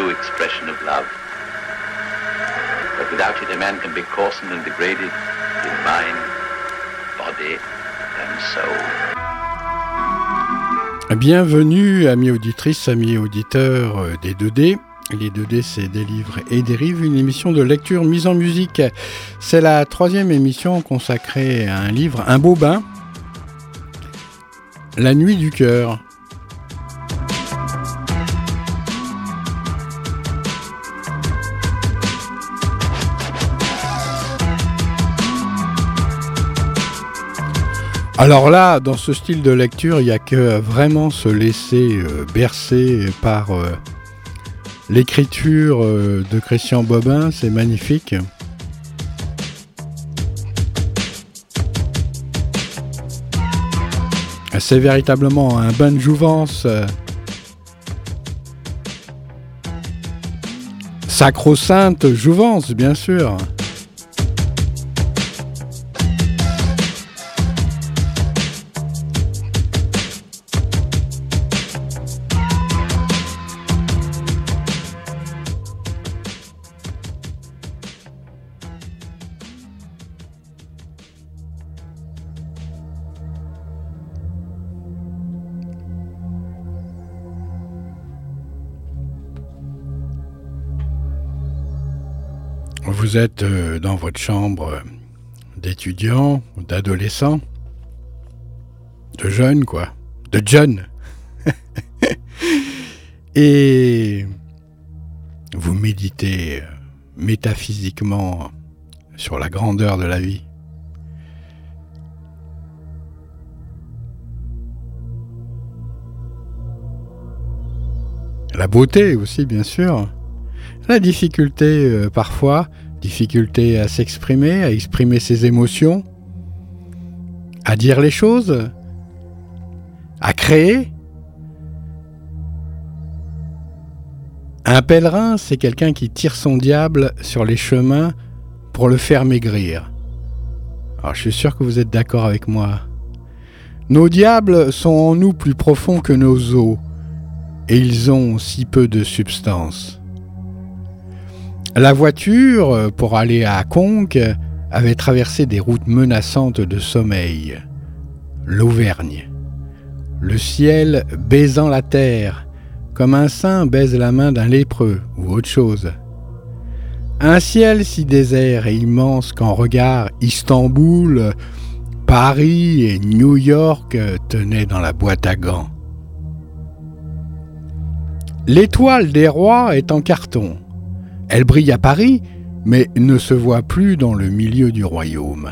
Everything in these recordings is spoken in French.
expression of love. But without it, a man can be coarsened and degraded in mind, body, and soul. Bienvenue, amis auditrices, amis auditeurs euh, des 2D. Les 2D, c'est des livres et des rives, une émission de lecture mise en musique. C'est la troisième émission consacrée à un livre, un beau bain, La nuit du cœur. Alors là, dans ce style de lecture, il n'y a que vraiment se laisser euh, bercer par euh, l'écriture euh, de Christian Bobin, c'est magnifique. C'est véritablement un bain de jouvence. Sacro-sainte jouvence, bien sûr. Vous êtes euh, dans votre chambre d'étudiant, d'adolescent, de jeune quoi, de jeune. Et vous méditez euh, métaphysiquement sur la grandeur de la vie. La beauté aussi, bien sûr. La difficulté euh, parfois, difficulté à s'exprimer, à exprimer ses émotions, à dire les choses, à créer. Un pèlerin, c'est quelqu'un qui tire son diable sur les chemins pour le faire maigrir. Alors je suis sûr que vous êtes d'accord avec moi. Nos diables sont en nous plus profonds que nos os, et ils ont si peu de substance. La voiture, pour aller à Conques, avait traversé des routes menaçantes de sommeil. L'Auvergne. Le ciel baisant la terre, comme un saint baise la main d'un lépreux ou autre chose. Un ciel si désert et immense qu'en regard Istanbul, Paris et New York tenaient dans la boîte à gants. L'étoile des rois est en carton. Elle brille à Paris, mais ne se voit plus dans le milieu du royaume.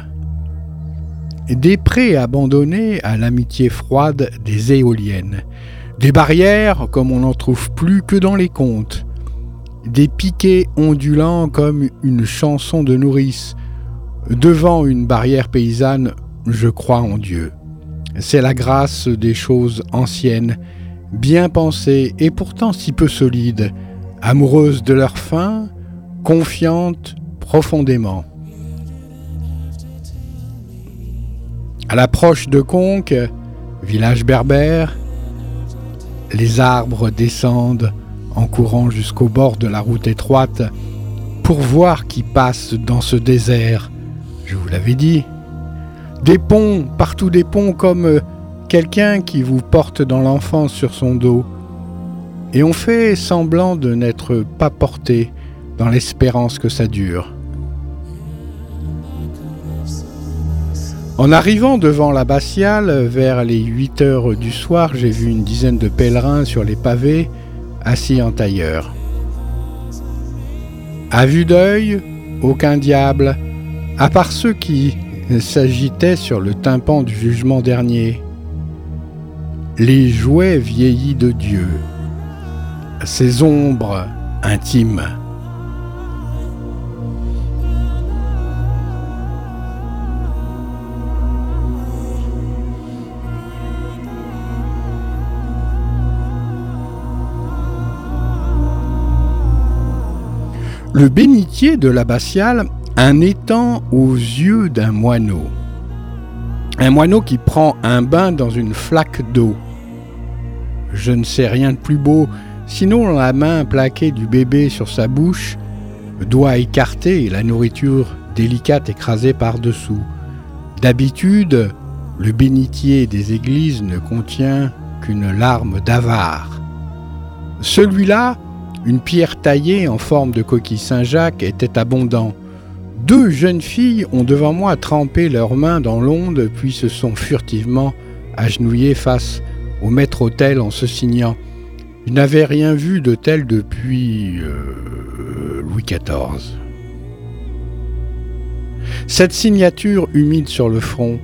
Des prés abandonnés à l'amitié froide des éoliennes, des barrières comme on n'en trouve plus que dans les contes, des piquets ondulants comme une chanson de nourrice. Devant une barrière paysanne, je crois en Dieu. C'est la grâce des choses anciennes, bien pensées et pourtant si peu solides, amoureuses de leur fin, confiantes profondément. À l'approche de Conques, village berbère, les arbres descendent en courant jusqu'au bord de la route étroite pour voir qui passe dans ce désert. Je vous l'avais dit. Des ponts, partout des ponts comme quelqu'un qui vous porte dans l'enfance sur son dos et on fait semblant de n'être pas porté dans l'espérance que ça dure. En arrivant devant l'abbatiale, vers les 8 heures du soir, j'ai vu une dizaine de pèlerins sur les pavés, assis en tailleur. À vue d'œil, aucun diable, à part ceux qui s'agitaient sur le tympan du jugement dernier. Les jouets vieillis de Dieu, ces ombres intimes. Le bénitier de l'abbatiale, un étang aux yeux d'un moineau. Un moineau qui prend un bain dans une flaque d'eau. Je ne sais rien de plus beau sinon la main plaquée du bébé sur sa bouche, doigt écarté et la nourriture délicate écrasée par-dessous. D'habitude, le bénitier des églises ne contient qu'une larme d'avare. Celui-là, une pierre taillée en forme de coquille Saint-Jacques, était abondant. Deux jeunes filles ont devant moi trempé leurs mains dans l'onde, puis se sont furtivement agenouillées face au maître-autel en se signant. Je n'avais rien vu de tel depuis euh, Louis XIV. Cette signature humide sur le front,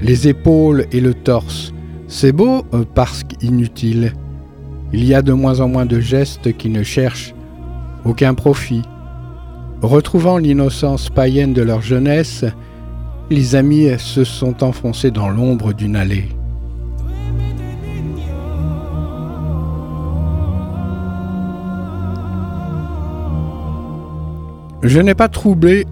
les épaules et le torse, c'est beau euh, parce qu'inutile. Il y a de moins en moins de gestes qui ne cherchent aucun profit. Retrouvant l'innocence païenne de leur jeunesse, les amis se sont enfoncés dans l'ombre d'une allée. Je n'ai pas troublé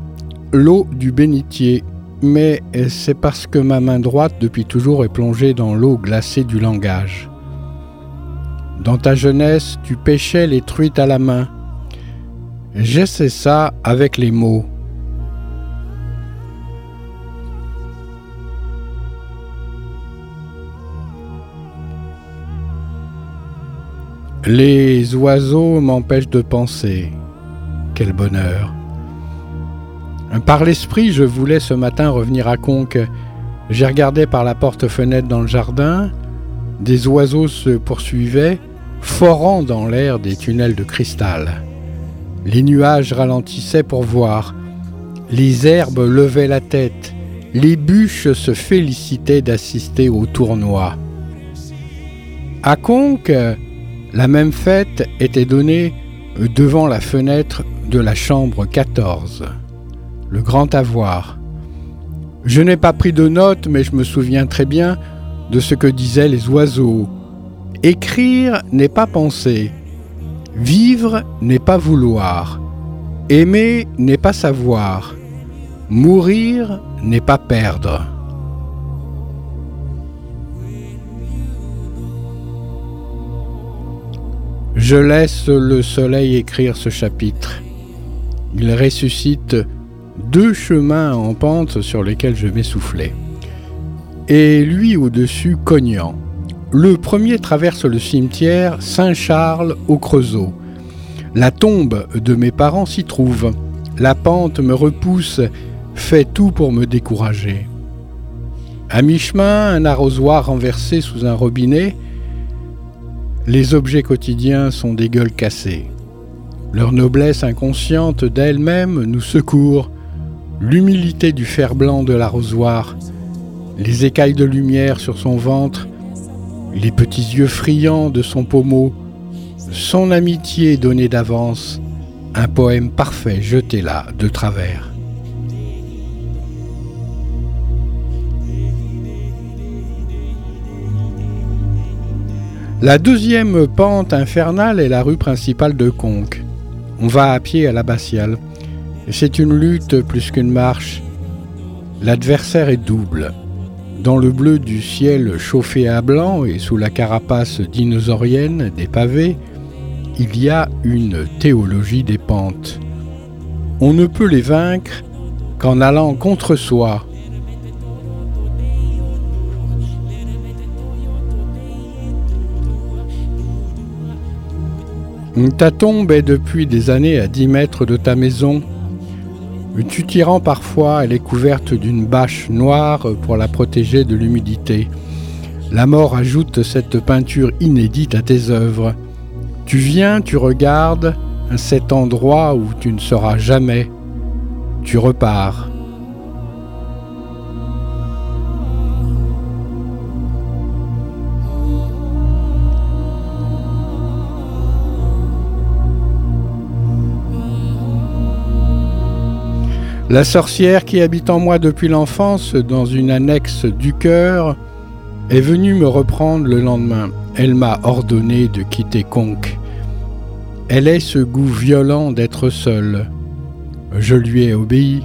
l'eau du bénitier, mais c'est parce que ma main droite depuis toujours est plongée dans l'eau glacée du langage. Dans ta jeunesse, tu pêchais les truites à la main. J'essaie ça avec les mots. Les oiseaux m'empêchent de penser. Quel bonheur. Par l'esprit, je voulais ce matin revenir à Conques. J'ai regardé par la porte-fenêtre dans le jardin. Des oiseaux se poursuivaient, forant dans l'air des tunnels de cristal. Les nuages ralentissaient pour voir. Les herbes levaient la tête. Les bûches se félicitaient d'assister au tournoi. À Conques, la même fête était donnée devant la fenêtre de la chambre 14 le grand avoir. Je n'ai pas pris de notes, mais je me souviens très bien de ce que disaient les oiseaux. Écrire n'est pas penser. Vivre n'est pas vouloir. Aimer n'est pas savoir. Mourir n'est pas perdre. Je laisse le soleil écrire ce chapitre. Il ressuscite deux chemins en pente sur lesquels je m'essoufflais. Et lui au-dessus cognant. Le premier traverse le cimetière Saint-Charles au Creusot. La tombe de mes parents s'y trouve. La pente me repousse, fait tout pour me décourager. À mi-chemin, un arrosoir renversé sous un robinet. Les objets quotidiens sont des gueules cassées. Leur noblesse inconsciente d'elle-même nous secourt l'humilité du fer blanc de l'arrosoir, les écailles de lumière sur son ventre, les petits yeux friands de son pommeau, son amitié donnée d'avance, un poème parfait jeté là de travers. La deuxième pente infernale est la rue principale de Conques. On va à pied à l'abbatiale. C'est une lutte plus qu'une marche. L'adversaire est double. Dans le bleu du ciel chauffé à blanc et sous la carapace dinosaurienne des pavés, il y a une théologie des pentes. On ne peut les vaincre qu'en allant contre soi. Ta tombe est depuis des années à 10 mètres de ta maison tu t'y rends parfois, elle est couverte d'une bâche noire pour la protéger de l'humidité. La mort ajoute cette peinture inédite à tes œuvres. Tu viens, tu regardes cet endroit où tu ne seras jamais. Tu repars. La sorcière qui habite en moi depuis l'enfance dans une annexe du cœur est venue me reprendre le lendemain. Elle m'a ordonné de quitter Conques. Elle est ce goût violent d'être seule. Je lui ai obéi.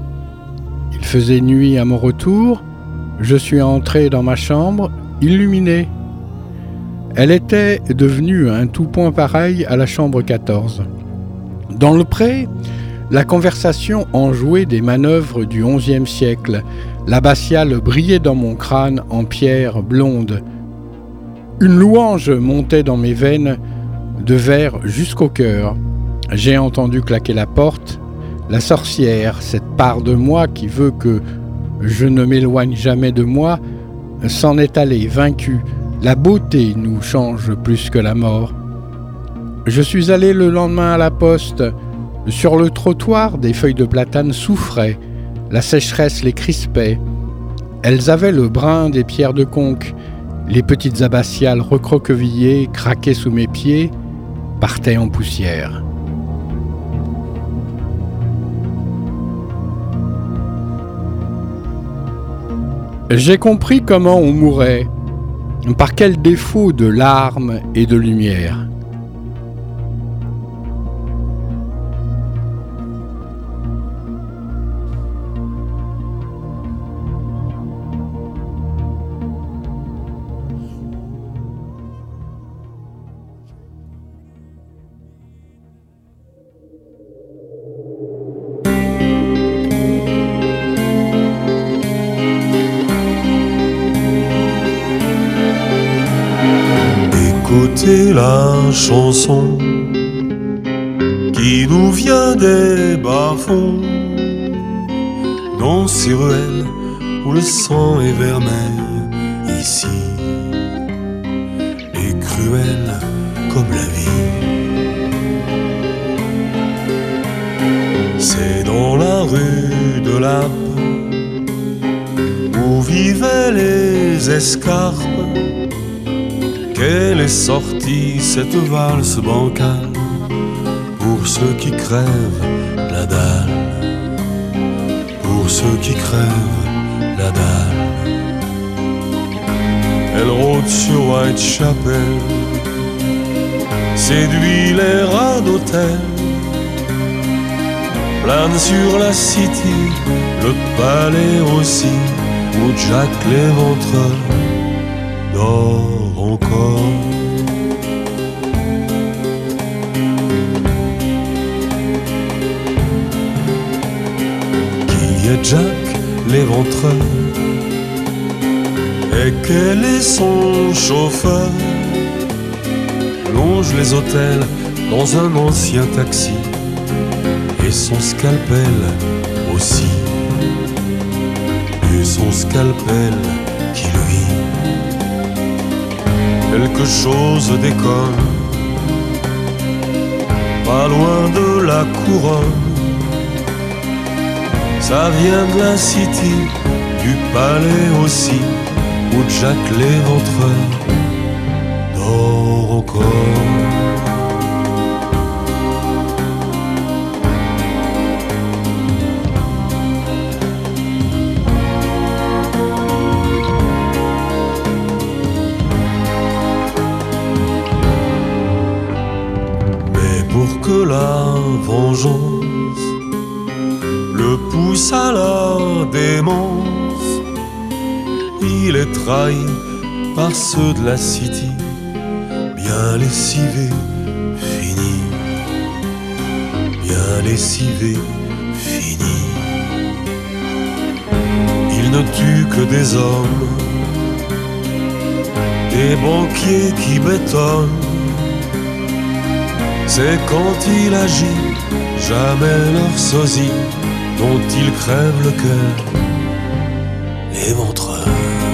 Il faisait nuit à mon retour. Je suis entré dans ma chambre, illuminée. Elle était devenue un tout point pareil à la chambre 14. Dans le pré, la conversation enjouait des manœuvres du XIe siècle. L'abbatiale brillait dans mon crâne en pierre blonde. Une louange montait dans mes veines, de verre jusqu'au cœur. J'ai entendu claquer la porte. La sorcière, cette part de moi qui veut que je ne m'éloigne jamais de moi, s'en est allée vaincue. La beauté nous change plus que la mort. Je suis allé le lendemain à la poste. Sur le trottoir, des feuilles de platane souffraient. La sécheresse les crispait. Elles avaient le brin des pierres de conque. Les petites abbatiales recroquevillées, craquaient sous mes pieds, partaient en poussière. J'ai compris comment on mourait, par quel défaut de larmes et de lumière. La chanson qui nous vient des bas-fonds, dans ces ruelles où le sang est vermeil, ici, et cruel comme la vie. C'est dans la rue de l'Ape où vivaient les escarpes qu'elle est sortie cette valse bancale pour ceux qui crèvent la dalle, pour ceux qui crèvent la dalle. Elle rôde sur Whitechapel, séduit les rats d'hôtel, plane sur la city, le palais aussi, où Jack l'éventreur dort encore. Qui est Jack l'éventreur et quel est son chauffeur? Longe les hôtels dans un ancien taxi et son scalpel aussi. Et son scalpel qui lui quelque chose déconne, pas loin de la couronne. Ça vient de la city, du palais aussi, où Jack l'éventreur dort encore. La vengeance le pousse à la démence. Il est trahi par ceux de la city, bien lessivé, fini, bien lessivé, fini. Il ne tue que des hommes, des banquiers qui bétonnent c'est quand il agit, jamais leur sosie, dont il crève le cœur, les La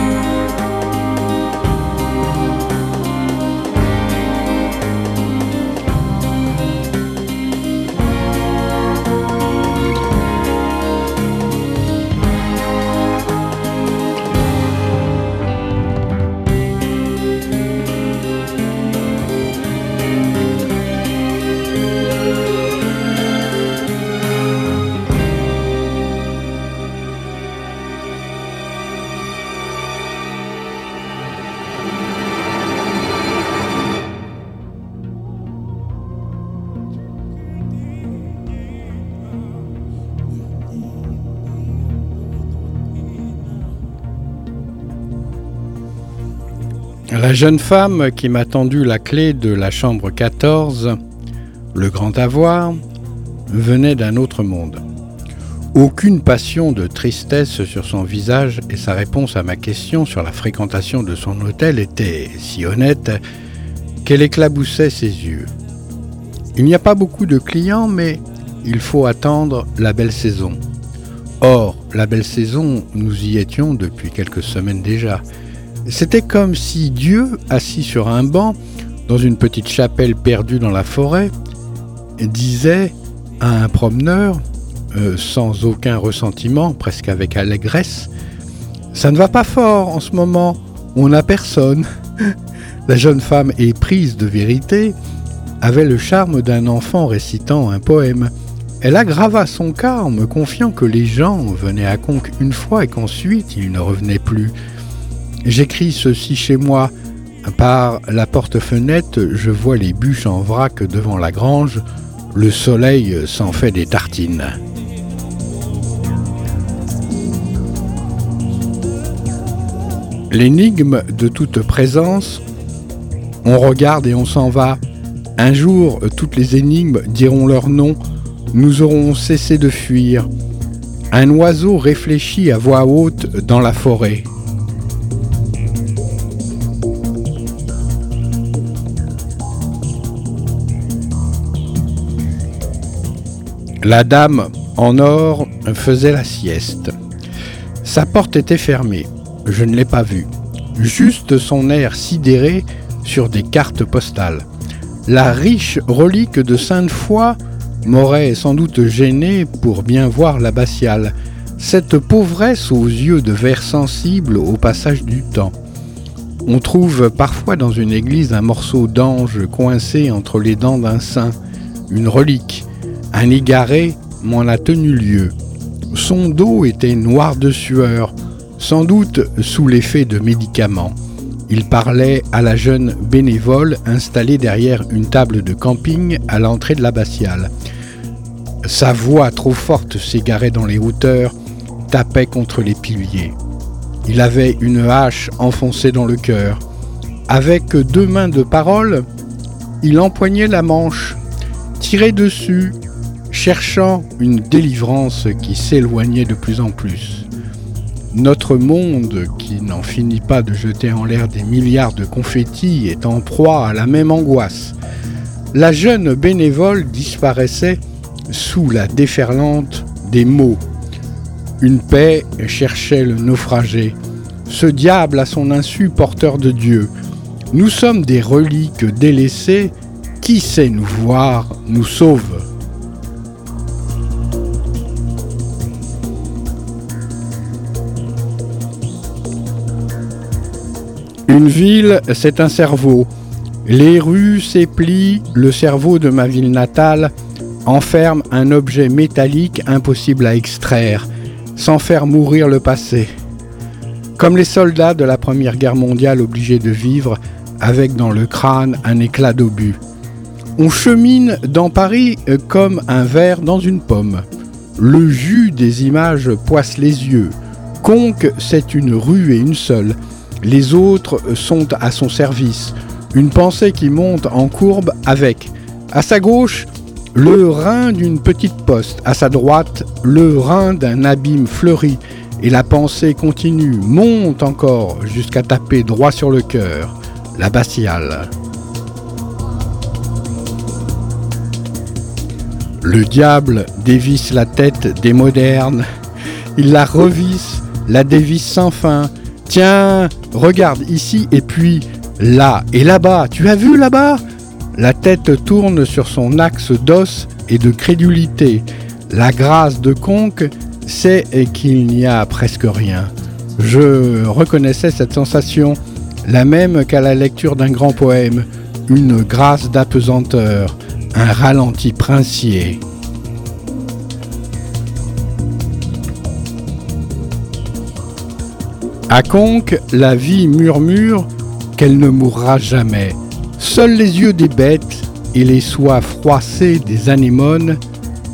jeune femme qui m'a tendu la clé de la chambre 14, le grand avoir, venait d'un autre monde. Aucune passion de tristesse sur son visage et sa réponse à ma question sur la fréquentation de son hôtel était si honnête qu'elle éclaboussait ses yeux. Il n'y a pas beaucoup de clients, mais il faut attendre la belle saison. Or, la belle saison, nous y étions depuis quelques semaines déjà. C'était comme si Dieu, assis sur un banc, dans une petite chapelle perdue dans la forêt, disait à un promeneur euh, sans aucun ressentiment, presque avec allégresse. Ça ne va pas fort en ce moment, on n'a personne. La jeune femme éprise de vérité avait le charme d'un enfant récitant un poème. Elle aggrava son cas en me confiant que les gens venaient à Conques une fois et qu'ensuite ils ne revenaient plus. J'écris ceci chez moi. Par la porte-fenêtre, je vois les bûches en vrac devant la grange. Le soleil s'en fait des tartines. L'énigme de toute présence, on regarde et on s'en va. Un jour, toutes les énigmes diront leur nom, nous aurons cessé de fuir. Un oiseau réfléchit à voix haute dans la forêt. La dame en or faisait la sieste. Sa porte était fermée je ne l'ai pas vu. Juste son air sidéré sur des cartes postales. La riche relique de Sainte-Foy m'aurait sans doute gêné pour bien voir l'abbatiale, cette pauvresse aux yeux de verre sensible au passage du temps. On trouve parfois dans une église un morceau d'ange coincé entre les dents d'un saint, une relique. Un égaré m'en a tenu lieu. Son dos était noir de sueur, sans doute sous l'effet de médicaments. Il parlait à la jeune bénévole installée derrière une table de camping à l'entrée de l'abbatiale. Sa voix trop forte s'égarait dans les hauteurs, tapait contre les piliers. Il avait une hache enfoncée dans le cœur. Avec deux mains de parole, il empoignait la manche, tirait dessus, cherchant une délivrance qui s'éloignait de plus en plus. Notre monde, qui n'en finit pas de jeter en l'air des milliards de confettis, est en proie à la même angoisse. La jeune bénévole disparaissait sous la déferlante des mots. Une paix cherchait le naufragé. Ce diable à son insu porteur de Dieu. Nous sommes des reliques délaissées. Qui sait nous voir nous sauve? Une ville, c'est un cerveau. Les rues s'éplient, le cerveau de ma ville natale enferme un objet métallique impossible à extraire, sans faire mourir le passé. Comme les soldats de la Première Guerre mondiale obligés de vivre avec dans le crâne un éclat d'obus. On chemine dans Paris comme un verre dans une pomme. Le jus des images poisse les yeux. Conque, c'est une rue et une seule. Les autres sont à son service. Une pensée qui monte en courbe avec, à sa gauche, le rein d'une petite poste, à sa droite, le rein d'un abîme fleuri, et la pensée continue, monte encore jusqu'à taper droit sur le cœur, la batiale. Le diable dévisse la tête des modernes, il la revisse, la dévisse sans fin, Tiens, regarde ici et puis là et là-bas. Tu as vu là-bas? La tête tourne sur son axe d'os et de crédulité. La grâce de Conque, c'est qu'il n'y a presque rien. Je reconnaissais cette sensation, la même qu'à la lecture d'un grand poème, une grâce d'apesanteur, un ralenti princier. À Conques, la vie murmure qu'elle ne mourra jamais. Seuls les yeux des bêtes et les soies froissées des anémones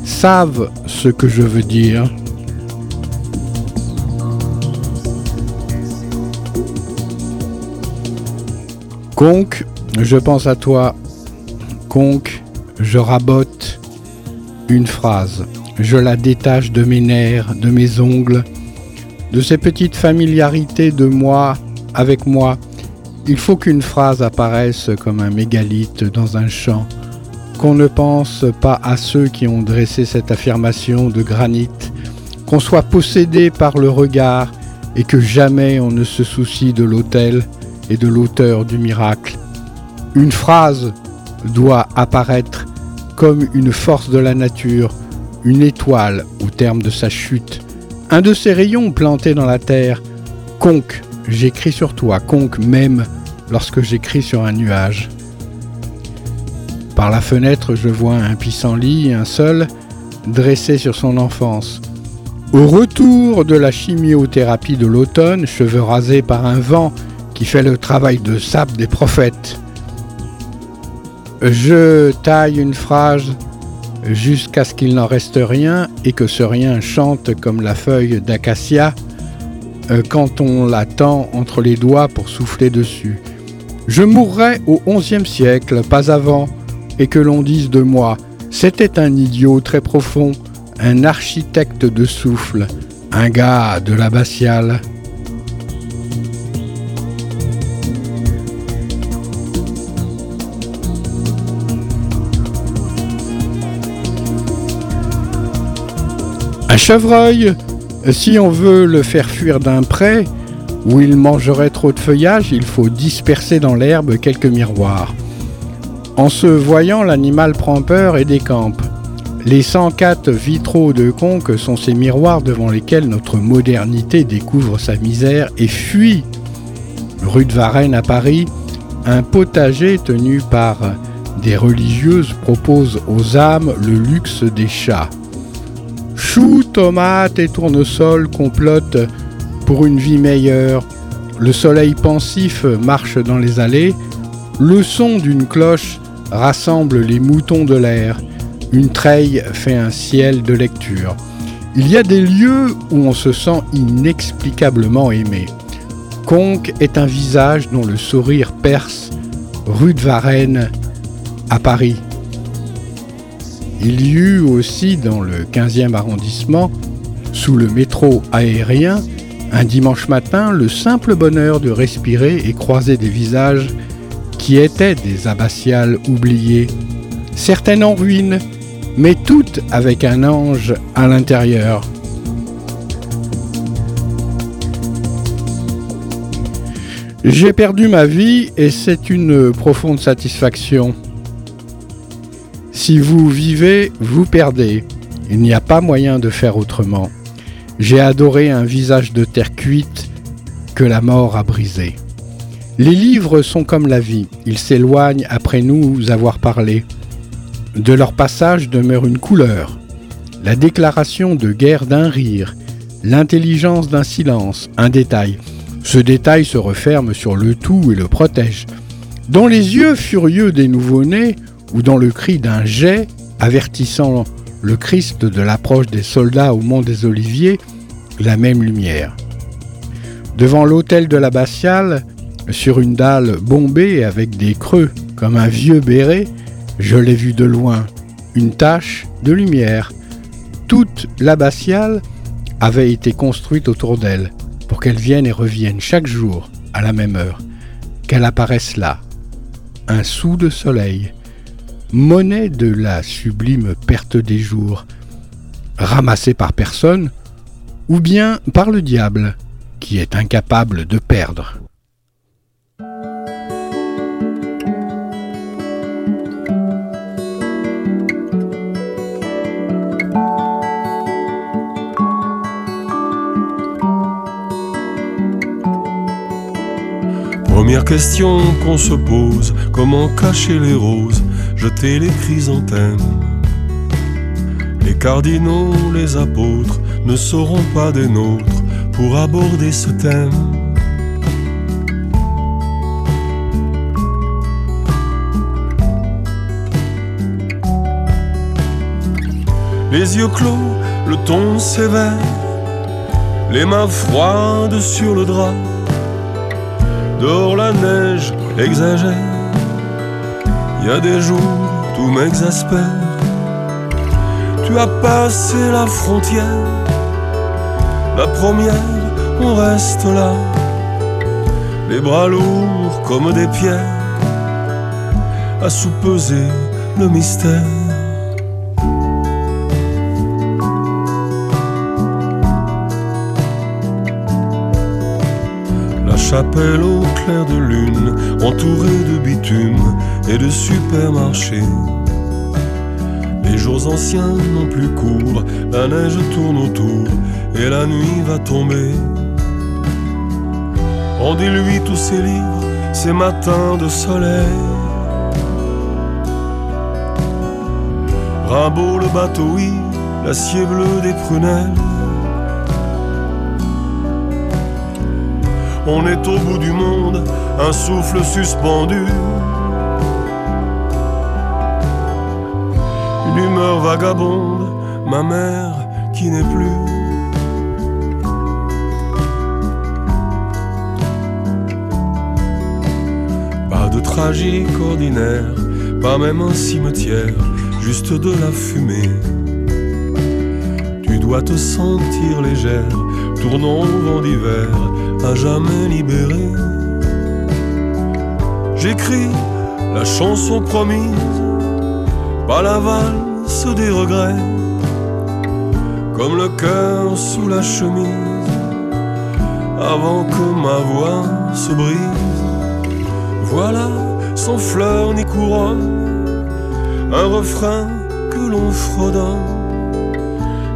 savent ce que je veux dire. Conque, je pense à toi. Conque, je rabote une phrase. Je la détache de mes nerfs, de mes ongles, de ces petites familiarités de moi avec moi. Il faut qu'une phrase apparaisse comme un mégalithe dans un champ, qu'on ne pense pas à ceux qui ont dressé cette affirmation de granit, qu'on soit possédé par le regard et que jamais on ne se soucie de l'autel et de l'auteur du miracle. Une phrase doit apparaître comme une force de la nature, une étoile au terme de sa chute, un de ces rayons plantés dans la terre, conque J'écris sur toi, conque même lorsque j'écris sur un nuage. Par la fenêtre, je vois un pissenlit, un seul, dressé sur son enfance. Au retour de la chimiothérapie de l'automne, cheveux rasés par un vent qui fait le travail de sable des prophètes. Je taille une phrase jusqu'à ce qu'il n'en reste rien et que ce rien chante comme la feuille d'acacia euh, quand on l'attend entre les doigts pour souffler dessus. Je mourrai au XIe siècle, pas avant, et que l'on dise de moi, c'était un idiot très profond, un architecte de souffle, un gars de l'abbatiale. Chevreuil si on veut le faire fuir d'un pré, où il mangerait trop de feuillage, il faut disperser dans l'herbe quelques miroirs. En se voyant, l'animal prend peur et décampe. Les 104 vitraux de Conque sont ces miroirs devant lesquels notre modernité découvre sa misère et fuit. Rue de Varennes à Paris, un potager tenu par des religieuses propose aux âmes le luxe des chats. Choux, tomates et tournesol complotent pour une vie meilleure. Le soleil pensif marche dans les allées. Le son d'une cloche rassemble les moutons de l'air. Une treille fait un ciel de lecture. Il y a des lieux où on se sent inexplicablement aimé. Conque est un visage dont le sourire perce, rue de Varennes, à Paris. Il y eut aussi dans le 15e arrondissement, sous le métro aérien, un dimanche matin, le simple bonheur de respirer et croiser des visages qui étaient des abbatiales oubliées, certaines en ruine, mais toutes avec un ange à l'intérieur. J'ai perdu ma vie et c'est une profonde satisfaction. Si vous vivez, vous perdez. Il n'y a pas moyen de faire autrement. J'ai adoré un visage de terre cuite que la mort a brisé. Les livres sont comme la vie, ils s'éloignent après nous avoir parlé. De leur passage demeure une couleur, la déclaration de guerre d'un rire, l'intelligence d'un silence, un détail. Ce détail se referme sur le tout et le protège. Dans les yeux furieux des nouveau-nés, ou dans le cri d'un jet avertissant le Christ de l'approche des soldats au mont des Oliviers, la même lumière. Devant l'autel de l'abbatiale, sur une dalle bombée avec des creux comme un vieux béret, je l'ai vu de loin, une tache de lumière. Toute l'abbatiale avait été construite autour d'elle pour qu'elle vienne et revienne chaque jour à la même heure, qu'elle apparaisse là, un sou de soleil, monnaie de la sublime perte des jours, ramassée par personne, ou bien par le diable, qui est incapable de perdre. Première question qu'on se pose, comment cacher les roses? Jeter les chrysanthèmes. Les cardinaux, les apôtres ne seront pas des nôtres pour aborder ce thème. Les yeux clos, le ton sévère, les mains froides sur le drap. Dehors la neige exagère. Y a des jours, tout m'exaspère. Tu as passé la frontière, la première, on reste là, les bras lourds comme des pierres, à sous-peser le mystère. Chapelle au clair de lune, entourée de bitume et de supermarchés. Les jours anciens n'ont plus cours, la neige tourne autour et la nuit va tomber. Rendez-lui tous ses livres, ces matins de soleil. Rimbaud le bateau, oui, l'acier bleu des prunelles. On est au bout du monde, un souffle suspendu. Une humeur vagabonde, ma mère qui n'est plus. Pas de tragique ordinaire, pas même un cimetière, juste de la fumée. Tu dois te sentir légère, tournant au vent d'hiver jamais libéré. J'écris la chanson promise, pas la valse des regrets, comme le cœur sous la chemise, avant que ma voix se brise. Voilà, sans fleurs ni couronne, un refrain que l'on fredonne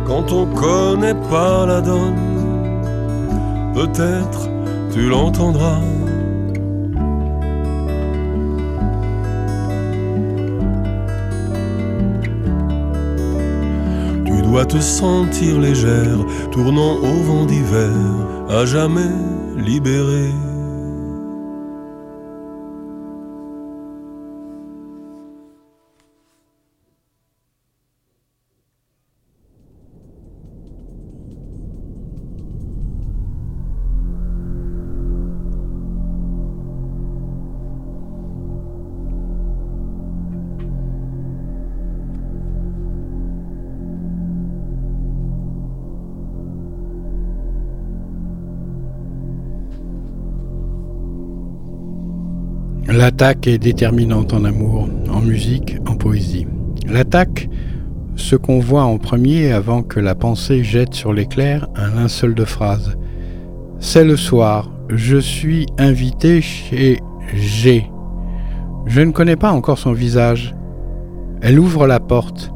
quand on connaît pas la donne peut-être tu l'entendras. Tu dois te sentir légère, tournant au vent d'hiver, à jamais libérée. L'attaque est déterminante en amour, en musique, en poésie. L'attaque, ce qu'on voit en premier avant que la pensée jette sur l'éclair un linceul de phrase. C'est le soir, je suis invité chez G. Je ne connais pas encore son visage. Elle ouvre la porte.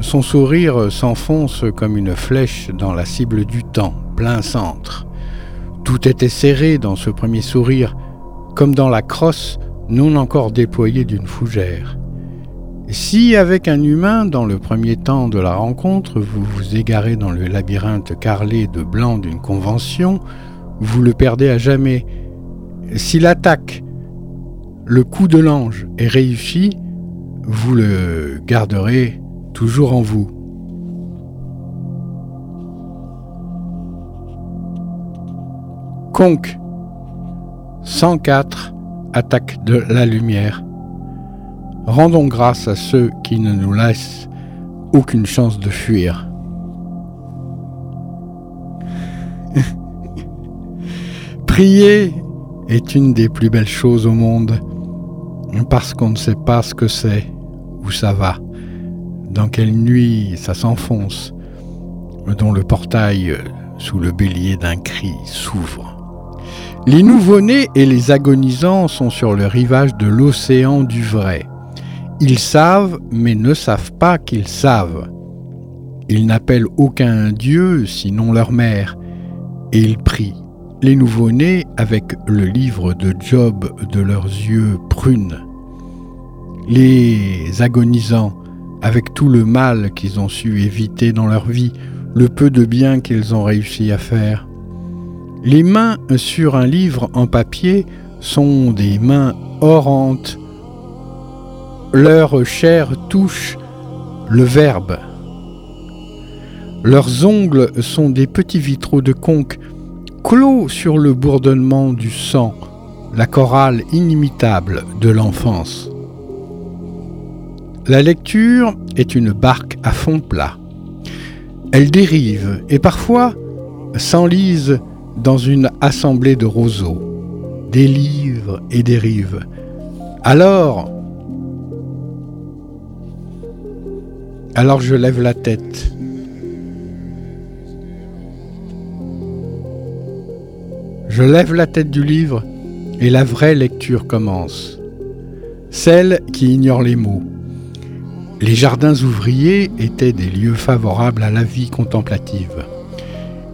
Son sourire s'enfonce comme une flèche dans la cible du temps, plein centre. Tout était serré dans ce premier sourire, comme dans la crosse non encore déployée d'une fougère. Si avec un humain, dans le premier temps de la rencontre, vous vous égarez dans le labyrinthe carrelé de blanc d'une convention, vous le perdez à jamais. Si l'attaque, le coup de l'ange est réussi, vous le garderez toujours en vous. Conque 104 Attaque de la lumière. Rendons grâce à ceux qui ne nous laissent aucune chance de fuir. Prier est une des plus belles choses au monde, parce qu'on ne sait pas ce que c'est, où ça va, dans quelle nuit ça s'enfonce, dont le portail sous le bélier d'un cri s'ouvre. Les nouveau-nés et les agonisants sont sur le rivage de l'océan du vrai. Ils savent, mais ne savent pas qu'ils savent. Ils n'appellent aucun dieu sinon leur mère, et ils prient. Les nouveau-nés avec le livre de Job de leurs yeux prunes. Les agonisants avec tout le mal qu'ils ont su éviter dans leur vie, le peu de bien qu'ils ont réussi à faire. Les mains sur un livre en papier sont des mains orantes. Leur chair touche le verbe. Leurs ongles sont des petits vitraux de conque clos sur le bourdonnement du sang, la chorale inimitable de l'enfance. La lecture est une barque à fond plat. Elle dérive et parfois s'enlise dans une assemblée de roseaux, des livres et des rives. Alors, alors je lève la tête. Je lève la tête du livre et la vraie lecture commence. Celle qui ignore les mots. Les jardins ouvriers étaient des lieux favorables à la vie contemplative.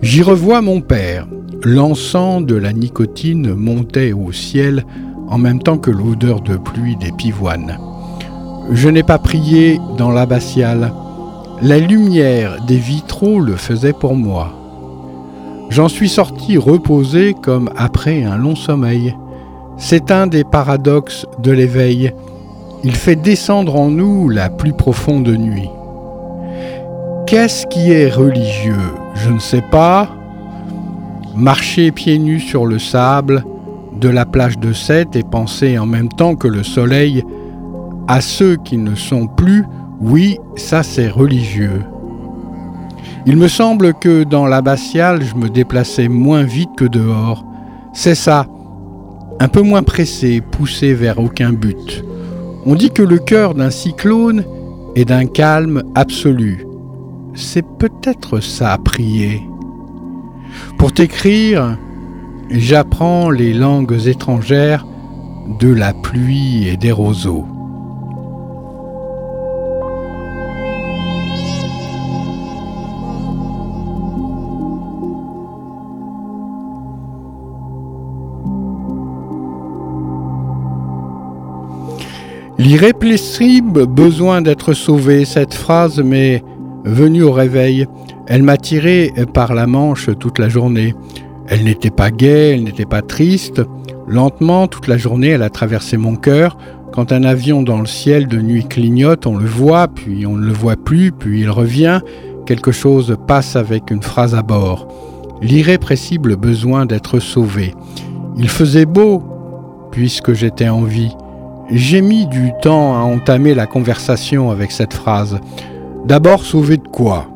J'y revois mon père. L'encens de la nicotine montait au ciel en même temps que l'odeur de pluie des pivoines. Je n'ai pas prié dans l'abbatiale. La lumière des vitraux le faisait pour moi. J'en suis sorti reposé comme après un long sommeil. C'est un des paradoxes de l'éveil. Il fait descendre en nous la plus profonde nuit. Qu'est-ce qui est religieux? Je ne sais pas. Marcher pieds nus sur le sable de la plage de Sète et penser en même temps que le soleil à ceux qui ne sont plus, oui, ça c'est religieux. Il me semble que dans l'abbatiale, je me déplaçais moins vite que dehors. C'est ça, un peu moins pressé, poussé vers aucun but. On dit que le cœur d'un cyclone est d'un calme absolu c'est peut-être ça, prier. Pour t'écrire, j'apprends les langues étrangères de la pluie et des roseaux. L'irrépressible besoin d'être sauvé, cette phrase mais Venue au réveil, elle m'a tiré par la manche toute la journée. Elle n'était pas gaie, elle n'était pas triste. Lentement, toute la journée, elle a traversé mon cœur. Quand un avion dans le ciel de nuit clignote, on le voit, puis on ne le voit plus, puis il revient. Quelque chose passe avec une phrase à bord. L'irrépressible besoin d'être sauvé. Il faisait beau, puisque j'étais en vie. J'ai mis du temps à entamer la conversation avec cette phrase. D'abord sauvé de quoi?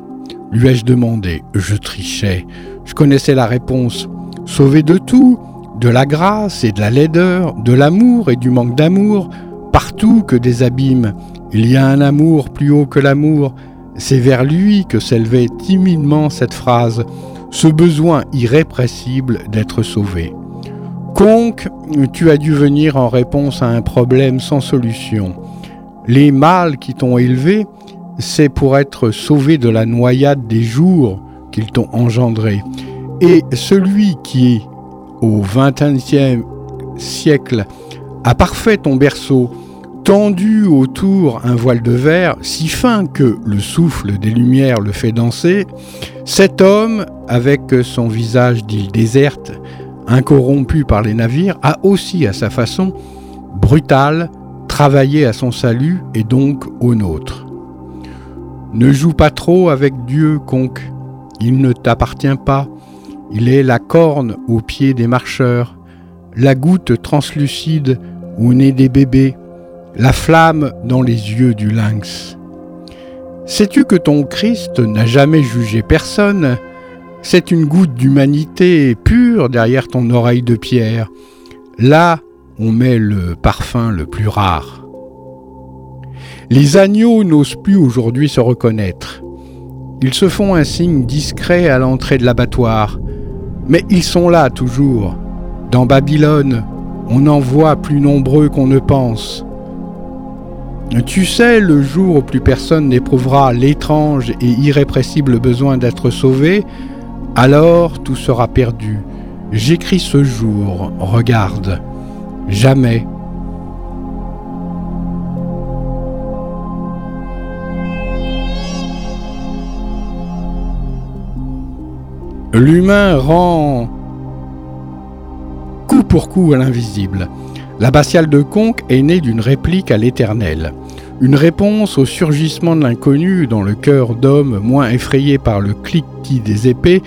Lui ai-je demandé. Je trichais. Je connaissais la réponse. Sauvé de tout, de la grâce et de la laideur, de l'amour et du manque d'amour, partout que des abîmes. Il y a un amour plus haut que l'amour. C'est vers lui que s'élevait timidement cette phrase, ce besoin irrépressible d'être sauvé. Conque, tu as dû venir en réponse à un problème sans solution. Les mâles qui t'ont élevé c'est pour être sauvé de la noyade des jours qu'ils t'ont engendré. Et celui qui, au XXe siècle, a parfait ton berceau, tendu autour un voile de verre, si fin que le souffle des lumières le fait danser, cet homme, avec son visage d'île déserte, incorrompu par les navires, a aussi à sa façon, brutal, travaillé à son salut et donc au nôtre. Ne joue pas trop avec Dieu, conque. Il ne t'appartient pas. Il est la corne aux pieds des marcheurs, la goutte translucide au nez des bébés, la flamme dans les yeux du lynx. Sais-tu que ton Christ n'a jamais jugé personne? C'est une goutte d'humanité pure derrière ton oreille de pierre. Là, on met le parfum le plus rare. Les agneaux n'osent plus aujourd'hui se reconnaître. Ils se font un signe discret à l'entrée de l'abattoir, mais ils sont là toujours. Dans Babylone, on en voit plus nombreux qu'on ne pense. Tu sais, le jour où plus personne n'éprouvera l'étrange et irrépressible besoin d'être sauvé, alors tout sera perdu. J'écris ce jour, regarde. Jamais L'humain rend coup pour coup à l'invisible. L'abbatiale de Conques est née d'une réplique à l'éternel, une réponse au surgissement de l'inconnu dans le cœur d'hommes moins effrayés par le cliquetis des épées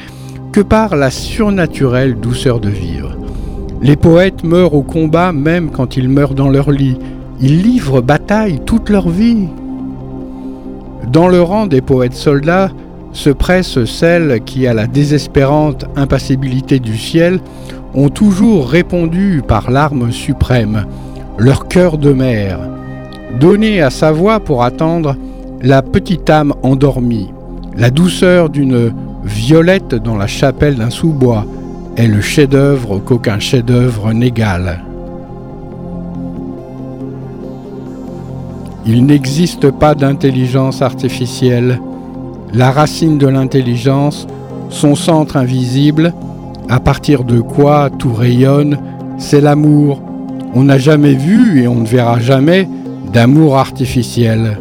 que par la surnaturelle douceur de vivre. Les poètes meurent au combat même quand ils meurent dans leur lit. Ils livrent bataille toute leur vie. Dans le rang des poètes soldats se pressent celles qui, à la désespérante impassibilité du ciel, ont toujours répondu par l'arme suprême, leur cœur de mer, donné à sa voix pour attendre la petite âme endormie, la douceur d'une violette dans la chapelle d'un sous-bois est le chef-d'œuvre qu'aucun chef-d'œuvre n'égale. Il n'existe pas d'intelligence artificielle. La racine de l'intelligence, son centre invisible, à partir de quoi tout rayonne, c'est l'amour. On n'a jamais vu et on ne verra jamais d'amour artificiel.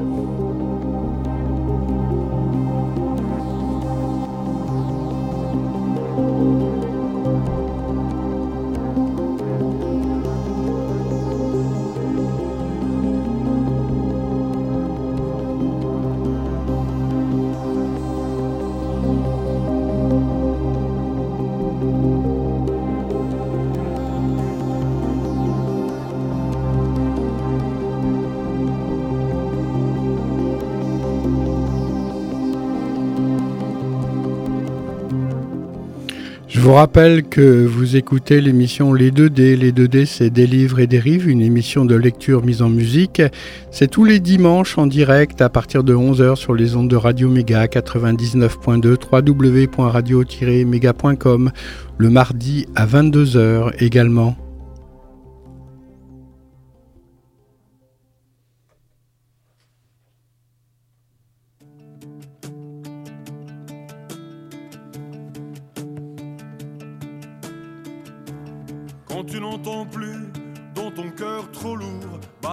Vous rappelle que vous écoutez l'émission Les 2D. Les 2D, c'est des livres et des rives, une émission de lecture mise en musique. C'est tous les dimanches en direct à partir de 11h sur les ondes de Radio Méga 99.2 www.radio-méga.com. Le mardi à 22h également.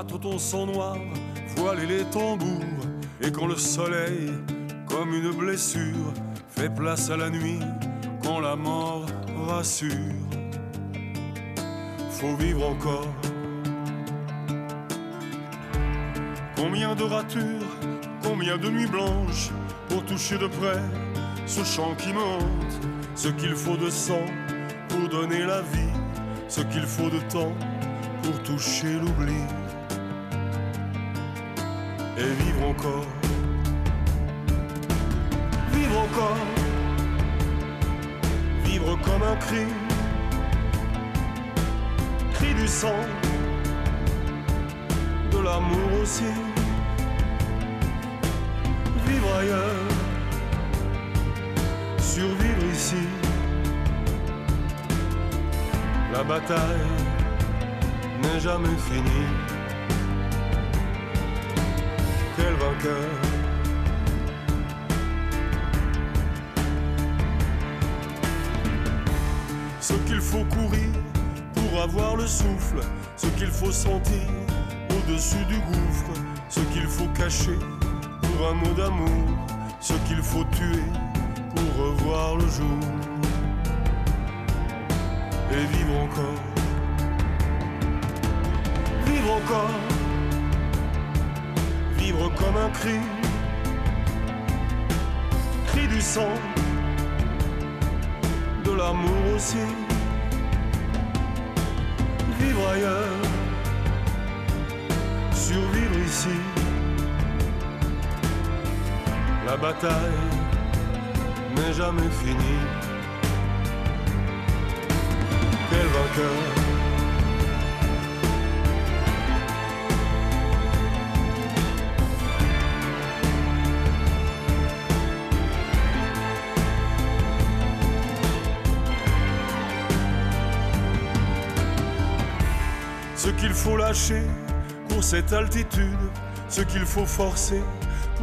Ton sang noir, voiler les tambours, et quand le soleil, comme une blessure, fait place à la nuit, quand la mort rassure, faut vivre encore. Combien de ratures, combien de nuits blanches, pour toucher de près ce chant qui monte, ce qu'il faut de sang pour donner la vie, ce qu'il faut de temps pour toucher l'oubli et vivre encore. Vivre encore. Vivre comme un cri. Cri du sang. De l'amour aussi. Vivre ailleurs. Survivre ici. La bataille n'est jamais finie. Ce qu'il faut courir pour avoir le souffle, ce qu'il faut sentir au-dessus du gouffre, ce qu'il faut cacher pour un mot d'amour, ce qu'il faut tuer pour revoir le jour et vivre encore. Vivre encore comme un cri, cri du sang, de l'amour aussi, vivre ailleurs, survivre ici, la bataille n'est jamais finie. Quel vainqueur faut lâcher pour cette altitude, ce qu'il faut forcer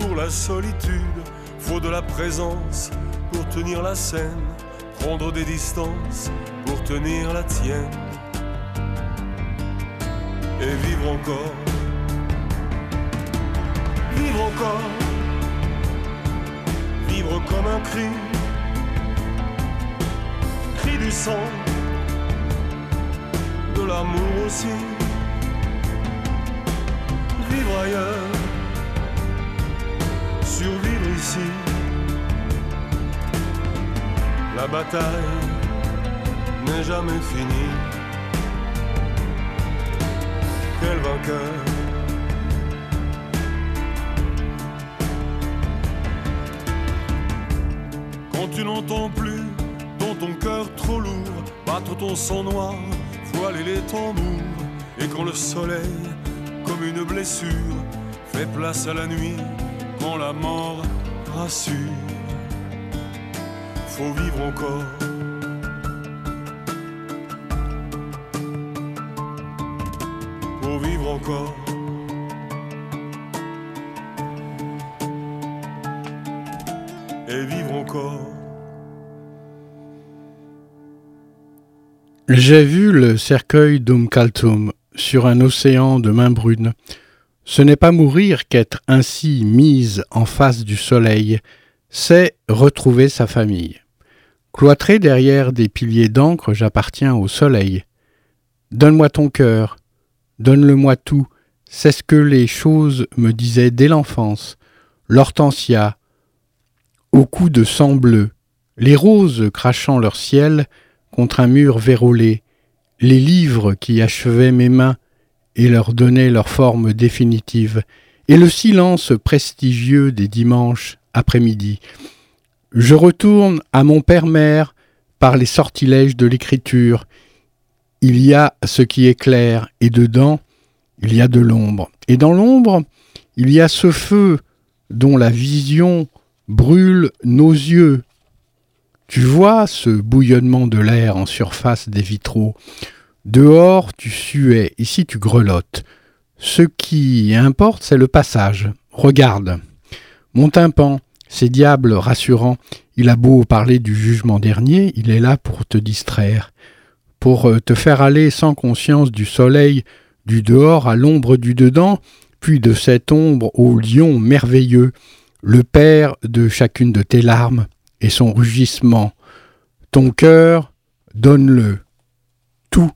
pour la solitude. Faut de la présence pour tenir la scène, prendre des distances pour tenir la tienne. Et vivre encore, vivre encore, vivre comme un cri, cri du sang, de l'amour aussi survivre ici. La bataille n'est jamais finie. le vainqueur? Quand tu n'entends plus dans ton cœur trop lourd battre ton sang noir, voiler les tambours, et quand le soleil, comme une blessure, fait place à la nuit, quand la mort rassure, faut vivre encore. Faut vivre encore. Et vivre encore. J'ai vu le cercueil d'Umkaltum sur un océan de main brune. Ce n'est pas mourir qu'être ainsi mise en face du soleil, c'est retrouver sa famille. Cloîtré derrière des piliers d'encre, j'appartiens au soleil. Donne-moi ton cœur, donne-le-moi tout, c'est ce que les choses me disaient dès l'enfance. L'hortensia, au cou de sang bleu, les roses crachant leur ciel contre un mur vérolé, les livres qui achevaient mes mains et leur donnaient leur forme définitive, et le silence prestigieux des dimanches après-midi. Je retourne à mon père-mère par les sortilèges de l'écriture. Il y a ce qui est clair, et dedans, il y a de l'ombre. Et dans l'ombre, il y a ce feu dont la vision brûle nos yeux. Tu vois ce bouillonnement de l'air en surface des vitraux. Dehors, tu suais, ici tu grelottes. Ce qui importe, c'est le passage. Regarde. Mon tympan, ces diables rassurants, il a beau parler du jugement dernier, il est là pour te distraire, pour te faire aller sans conscience du soleil, du dehors à l'ombre du dedans, puis de cette ombre au lion merveilleux, le père de chacune de tes larmes et son rugissement. Ton cœur, donne-le. Tout.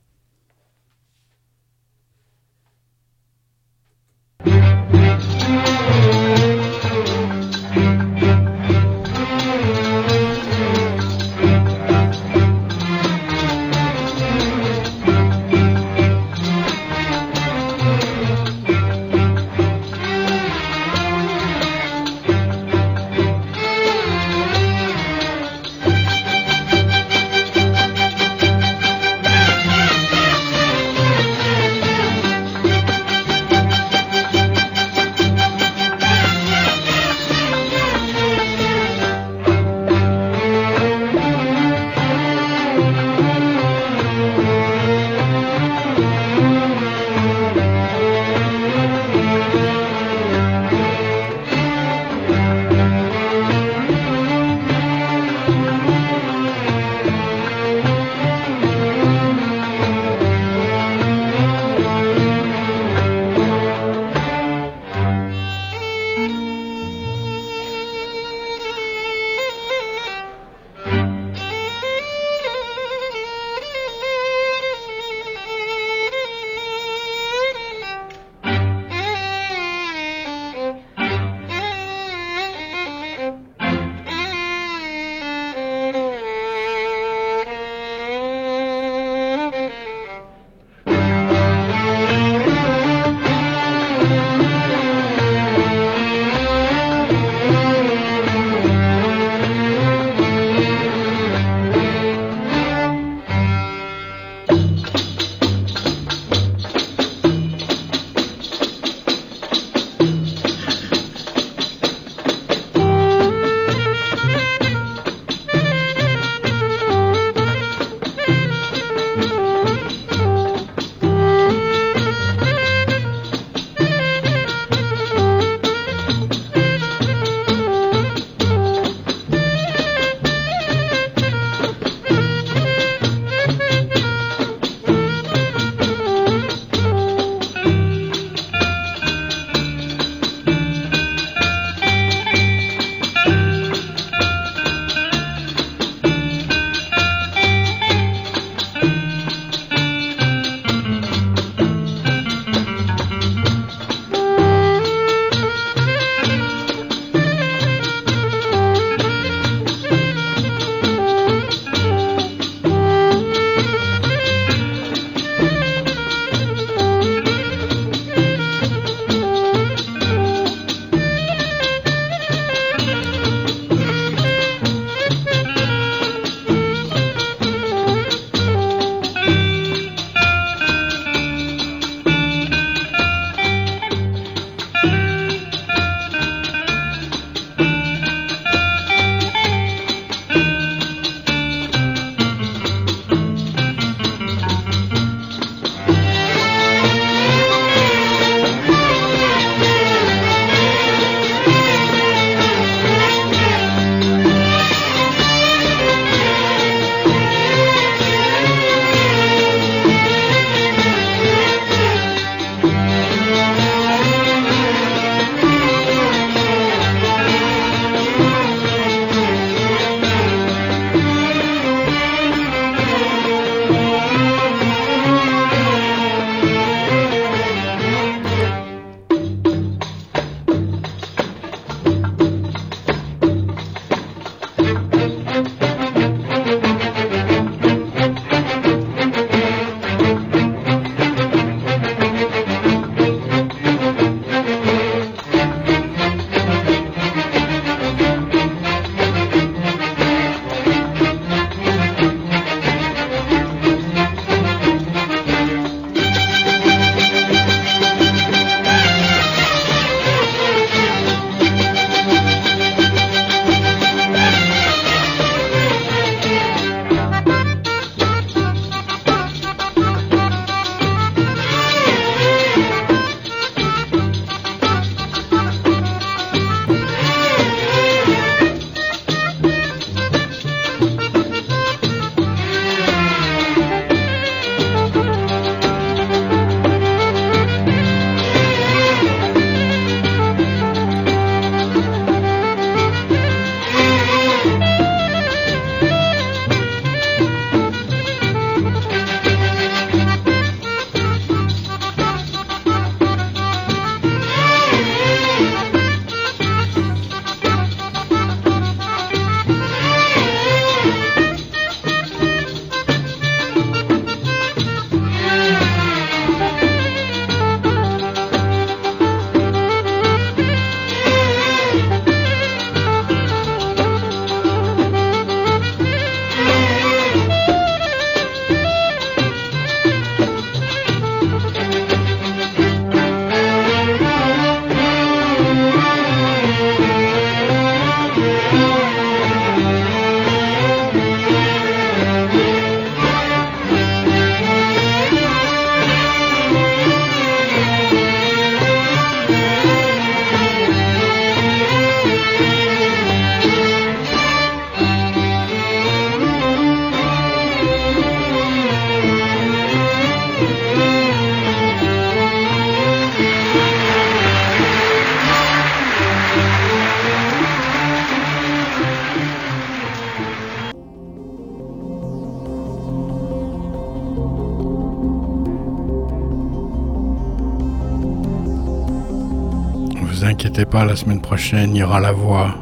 Pas, la semaine prochaine, il y aura la voix.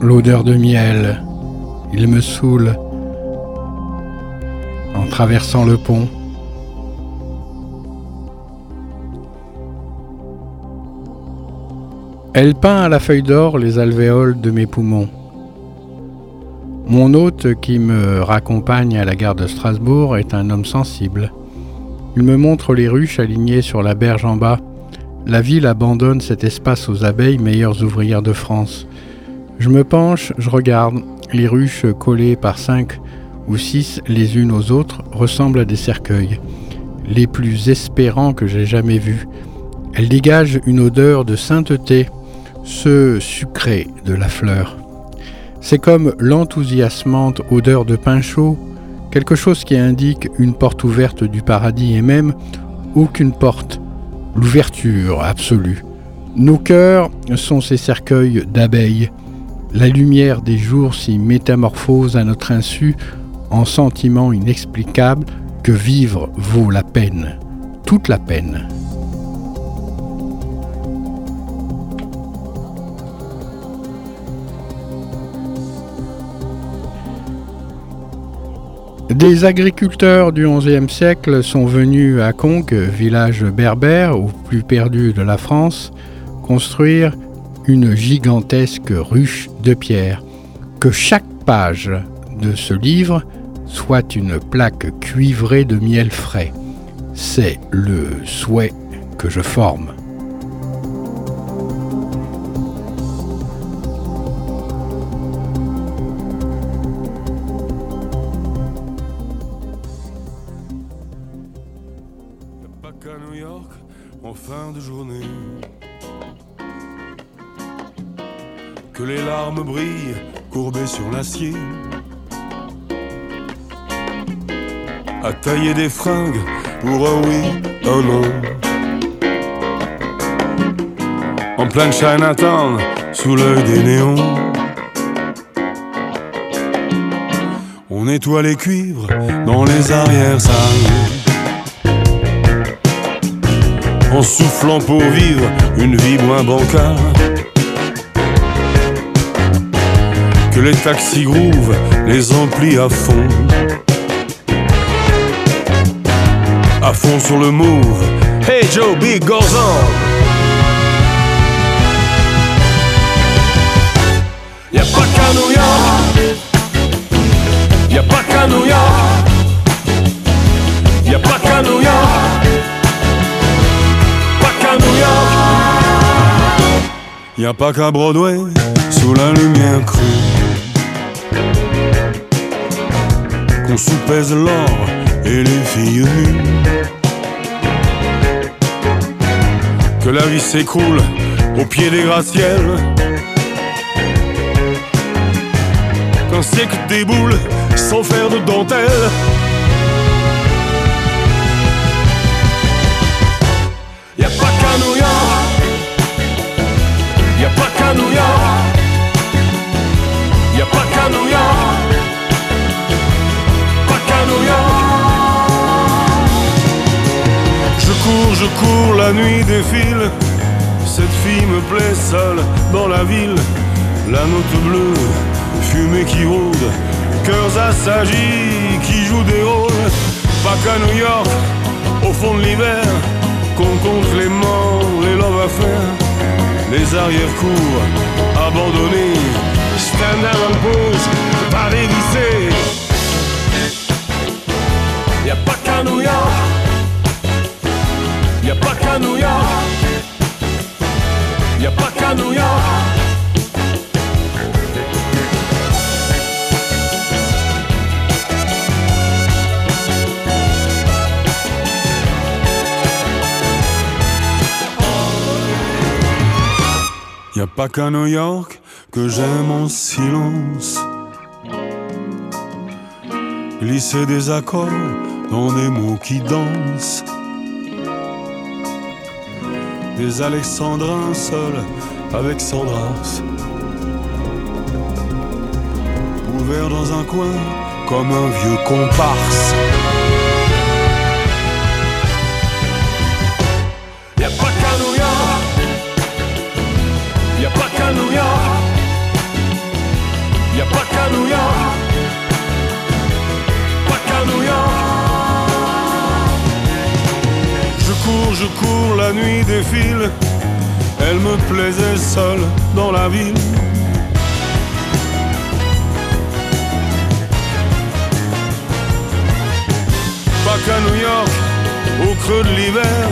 L'odeur de miel, il me saoule en traversant le pont. Elle peint à la feuille d'or les alvéoles de mes poumons. Mon hôte qui me raccompagne à la gare de Strasbourg est un homme sensible. Il me montre les ruches alignées sur la berge en bas. La ville abandonne cet espace aux abeilles meilleures ouvrières de France. Je me penche, je regarde. Les ruches collées par cinq ou six les unes aux autres ressemblent à des cercueils, les plus espérants que j'ai jamais vus. Elles dégagent une odeur de sainteté, ce sucré de la fleur. C'est comme l'enthousiasmante odeur de pain chaud, quelque chose qui indique une porte ouverte du paradis et même aucune porte, l'ouverture absolue. Nos cœurs sont ces cercueils d'abeilles. La lumière des jours s'y métamorphose à notre insu en sentiment inexplicable que vivre vaut la peine, toute la peine. Des agriculteurs du XIe siècle sont venus à Conques, village berbère ou plus perdu de la France, construire une gigantesque ruche de pierre. Que chaque page de ce livre soit une plaque cuivrée de miel frais. C'est le souhait que je forme. À tailler des fringues pour un oui, un non. En plein Chinatown, sous l'œil des néons. On nettoie les cuivres dans les arrières-salles. en soufflant pour vivre une vie moins bancale. Que les taxis grouvent les amplis à fond. À fond sur le move. Hey Joe, Big goes on. Y'a pas qu'à New York. Y'a pas qu'à New York. Y'a. Pas qu'à New York. Y'a pas qu'à Broadway, sous la lumière crue. Qu'on soupèse l'or et les filles nues. Que la vie s'écroule au pied des gratte-ciels. Qu'un siècle déboule sans faire de dentelle. Y'a pas qu'à New York. Y'a pas qu'à New York. Y'a pas qu'à New York. Je cours, je cours, la nuit défile. Cette fille me plaît seule dans la ville. La note bleue, fumée qui rôde. Cœurs assagis qui jouent des rôles. Pas qu'à New York, au fond de l'hiver. Qu'on compte les morts, les love affaires. Les arrière-cours abandonnés. Stand and pause, pas. Qu'à New York. Y'a pas qu'à New York. Y'a pas qu'à New York. Y a pas qu'à New York que j'aime en silence. Glisser des accords dans des mots qui dansent. Des alexandrins seuls avec Sandras. Ouvert dans un coin comme un vieux comparse. La nuit défile, elle me plaisait seule dans la ville. Pas qu'à New York, au creux de l'hiver,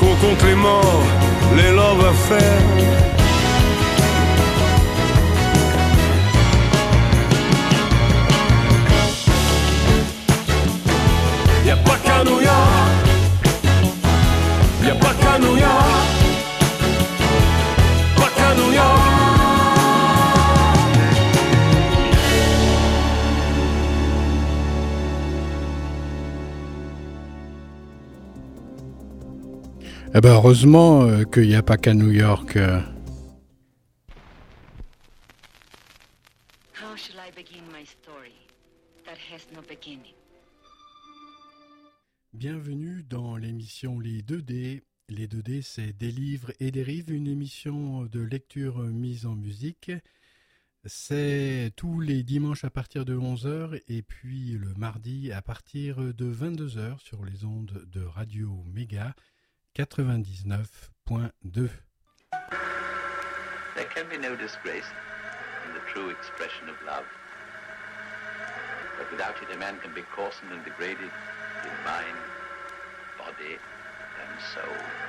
qu'on compte les morts, les love affaires. Eh ben heureusement euh, qu'il n'y a pas qu'à New York. How shall I begin my story that has no beginning? Bienvenue dans l'émission Les 2D. Les 2D, c'est Des livres et des rives, une émission de lecture mise en musique. C'est tous les dimanches à partir de 11h et puis le mardi à partir de 22h sur les ondes de Radio Méga 99.2. There can be no disgrace in the true expression of love. But without it, a man can be coarsened and degraded in mind, body, and soul.